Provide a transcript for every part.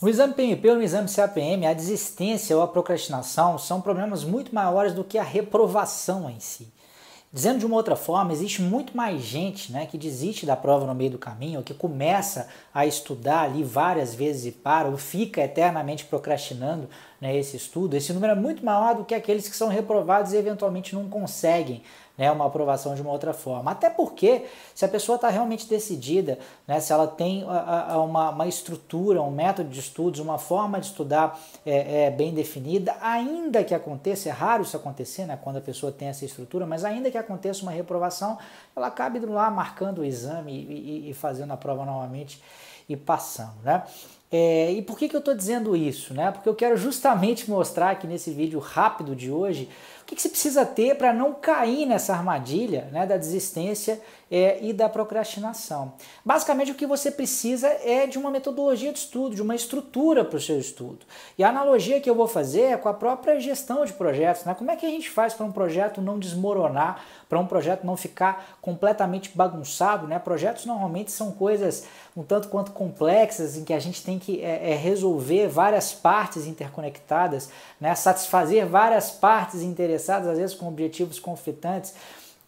No exame PMP ou no exame CAPM, a desistência ou a procrastinação são problemas muito maiores do que a reprovação em si. Dizendo de uma outra forma, existe muito mais gente né, que desiste da prova no meio do caminho, ou que começa a estudar ali várias vezes e para, ou fica eternamente procrastinando né, esse estudo. Esse número é muito maior do que aqueles que são reprovados e eventualmente não conseguem né, uma aprovação de uma outra forma. Até porque, se a pessoa está realmente decidida, né, se ela tem a, a, uma, uma, estrutura, um método de estudos, uma forma de estudar é, é, bem definida, ainda que aconteça, é raro isso acontecer né, quando a pessoa tem essa estrutura, mas ainda que aconteça uma reprovação, ela cabe lá marcando o exame e, e, e fazendo a prova novamente e passando. Né? É, e por que, que eu estou dizendo isso? Né? Porque eu quero justamente mostrar aqui nesse vídeo rápido de hoje o que, que você precisa ter para não cair nessa armadilha né, da desistência é, e da procrastinação. Basicamente, o que você precisa é de uma metodologia de estudo, de uma estrutura para o seu estudo. E a analogia que eu vou fazer é com a própria gestão de projetos. Né? Como é que a gente faz para um projeto não desmoronar, para um projeto não ficar completamente bagunçado? Né? Projetos normalmente são coisas um tanto quanto complexas, em que a gente tem que é, é, resolver várias partes interconectadas, né? satisfazer várias partes interessadas às vezes com objetivos conflitantes.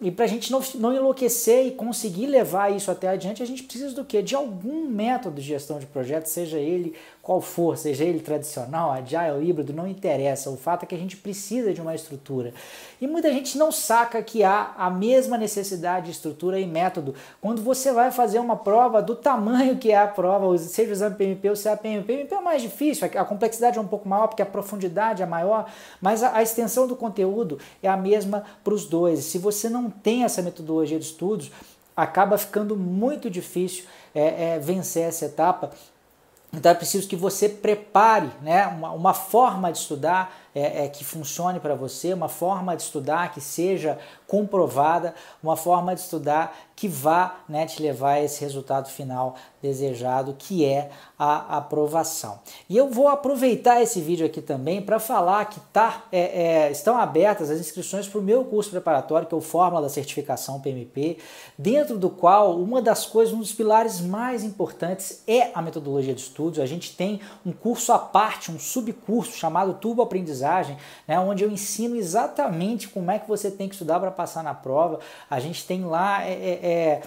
E para a gente não, não enlouquecer e conseguir levar isso até adiante, a gente precisa do quê? De algum método de gestão de projeto, seja ele qual for, seja ele tradicional, agile, híbrido, não interessa. O fato é que a gente precisa de uma estrutura. E muita gente não saca que há a mesma necessidade de estrutura e método quando você vai fazer uma prova do tamanho que é a prova, seja o exame PMP ou CAPM. O PMP é mais difícil, a complexidade é um pouco maior porque a profundidade é maior, mas a, a extensão do conteúdo é a mesma para os dois. Se você não tem essa metodologia de estudos, acaba ficando muito difícil é, é, vencer essa etapa então é preciso que você prepare né, uma, uma forma de estudar é, é, que funcione para você, uma forma de estudar que seja comprovada, uma forma de estudar que vá né, te levar a esse resultado final desejado, que é a aprovação. E eu vou aproveitar esse vídeo aqui também para falar que tá, é, é, estão abertas as inscrições para o meu curso preparatório, que é o Fórmula da Certificação PMP, dentro do qual uma das coisas, um dos pilares mais importantes é a metodologia de estudos. A gente tem um curso à parte, um subcurso chamado Turbo Aprendizagem, né, onde eu ensino exatamente como é que você tem que estudar para passar na prova. A gente tem lá é, é, é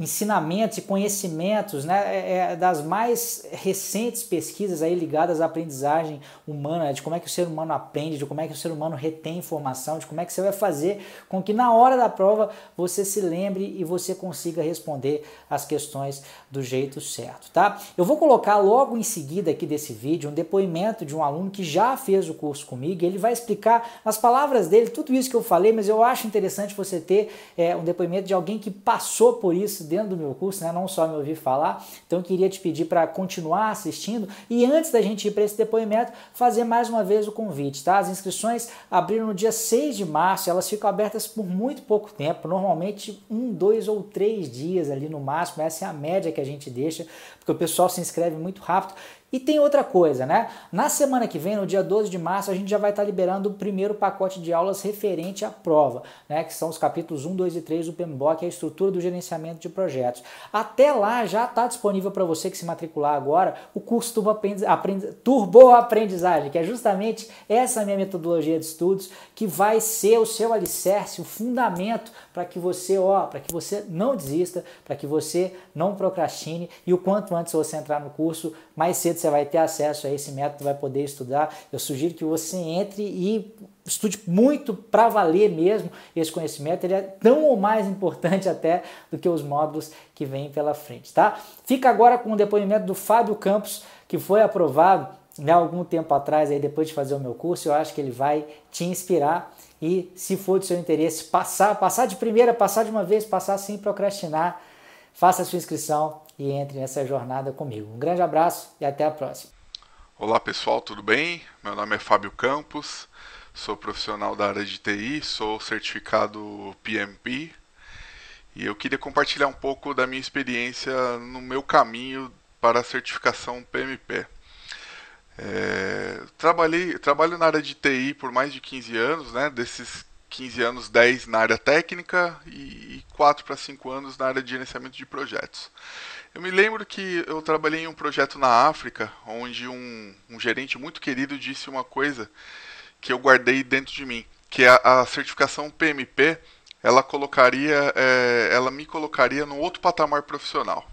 ensinamentos e conhecimentos né, é, é, das mais recentes pesquisas aí ligadas à aprendizagem humana, né, de como é que o ser humano aprende, de como é que o ser humano retém informação, de como é que você vai fazer com que na hora da prova você se lembre e você consiga responder as questões do jeito certo, tá? Eu vou colocar logo em seguida aqui desse vídeo um depoimento de um aluno que já fez o curso comigo, ele vai explicar nas palavras dele tudo isso que eu falei, mas eu acho interessante você ter é, um depoimento de alguém que passou por isso isso dentro do meu curso, né? não só me ouvir falar. Então queria te pedir para continuar assistindo e antes da gente ir para esse depoimento, fazer mais uma vez o convite, tá? As inscrições abriram no dia 6 de março, elas ficam abertas por muito pouco tempo, normalmente um, dois ou três dias ali no máximo, essa é a média que a gente deixa, porque o pessoal se inscreve muito rápido. E tem outra coisa, né? Na semana que vem, no dia 12 de março, a gente já vai estar liberando o primeiro pacote de aulas referente à prova, né? Que são os capítulos 1, 2 e 3 do PMBOK, a estrutura do gerenciamento de projetos. Até lá já está disponível para você que se matricular agora o curso Turbo, Aprendiz, Turbo Aprendizagem, que é justamente essa minha metodologia de estudos que vai ser o seu alicerce, o fundamento para que você, ó, para que você não desista, para que você não procrastine e o quanto antes você entrar no curso, mais cedo você vai ter acesso a esse método, vai poder estudar. Eu sugiro que você entre e estude muito para valer mesmo esse conhecimento. Ele é tão ou mais importante até do que os módulos que vêm pela frente, tá? Fica agora com o depoimento do Fábio Campos, que foi aprovado né, algum tempo atrás, aí depois de fazer o meu curso. Eu acho que ele vai te inspirar e, se for do seu interesse, passar, passar de primeira, passar de uma vez, passar sem procrastinar. Faça a sua inscrição e entre nessa jornada comigo. Um grande abraço e até a próxima. Olá pessoal, tudo bem? Meu nome é Fábio Campos, sou profissional da área de TI, sou certificado PMP e eu queria compartilhar um pouco da minha experiência no meu caminho para a certificação PMP. É, trabalhei, trabalho na área de TI por mais de 15 anos, né? desses 15 anos, 10 na área técnica e 4 para 5 anos na área de gerenciamento de projetos. Eu me lembro que eu trabalhei em um projeto na África, onde um, um gerente muito querido disse uma coisa que eu guardei dentro de mim, que a, a certificação PMP ela colocaria, é, ela me colocaria no outro patamar profissional.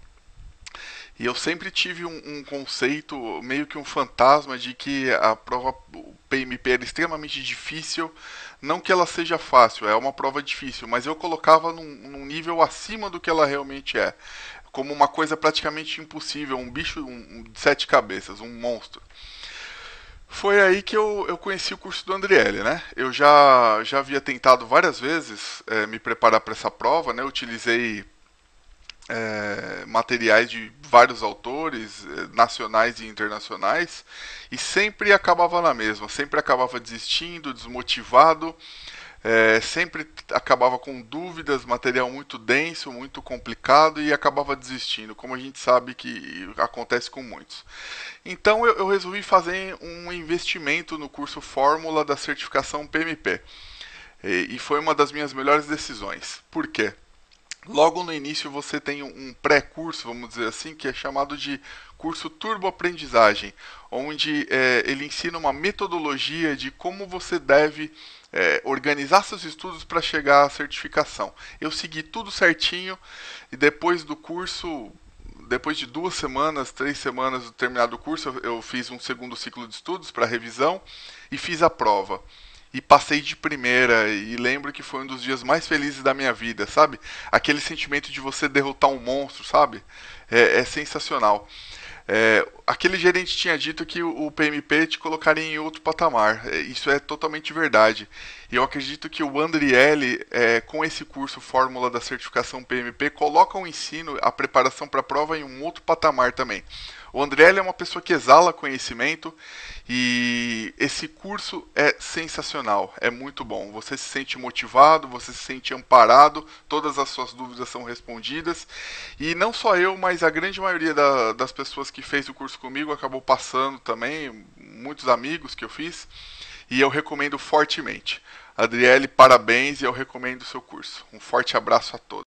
E eu sempre tive um, um, conceito, meio que um fantasma, de que a prova PMP era extremamente difícil. Não que ela seja fácil, é uma prova difícil, mas eu colocava num, num nível acima do que ela realmente é. Como uma coisa praticamente impossível, um bicho um, de sete cabeças, um monstro. Foi aí que eu, eu conheci o curso do Andriele, né? Eu já, já havia tentado várias vezes é, me preparar para essa prova, né? Utilizei é, materiais de vários autores, é, nacionais e internacionais, e sempre acabava na mesma, sempre acabava desistindo, desmotivado, é, sempre acabava com dúvidas, material muito denso, muito complicado e acabava desistindo, como a gente sabe que acontece com muitos. Então eu, eu resolvi fazer um investimento no curso Fórmula da certificação PMP. E, e foi uma das minhas melhores decisões. Por quê? Logo no início você tem um pré-curso, vamos dizer assim, que é chamado de curso Turbo Aprendizagem, onde é, ele ensina uma metodologia de como você deve é, organizar seus estudos para chegar à certificação. Eu segui tudo certinho e depois do curso, depois de duas semanas, três semanas do terminado o curso, eu fiz um segundo ciclo de estudos para revisão e fiz a prova e passei de primeira e lembro que foi um dos dias mais felizes da minha vida, sabe? Aquele sentimento de você derrotar um monstro, sabe? É, é sensacional. É, aquele gerente tinha dito que o PMP te colocaria em outro patamar. É, isso é totalmente verdade. E eu acredito que o Andriele, é, com esse curso Fórmula da Certificação PMP, coloca o ensino, a preparação para a prova em um outro patamar também. O Andriele é uma pessoa que exala conhecimento e esse curso é sensacional, é muito bom. Você se sente motivado, você se sente amparado, todas as suas dúvidas são respondidas. E não só eu, mas a grande maioria da, das pessoas que fez o curso comigo acabou passando também, muitos amigos que eu fiz, e eu recomendo fortemente. Adriele, parabéns e eu recomendo o seu curso. Um forte abraço a todos.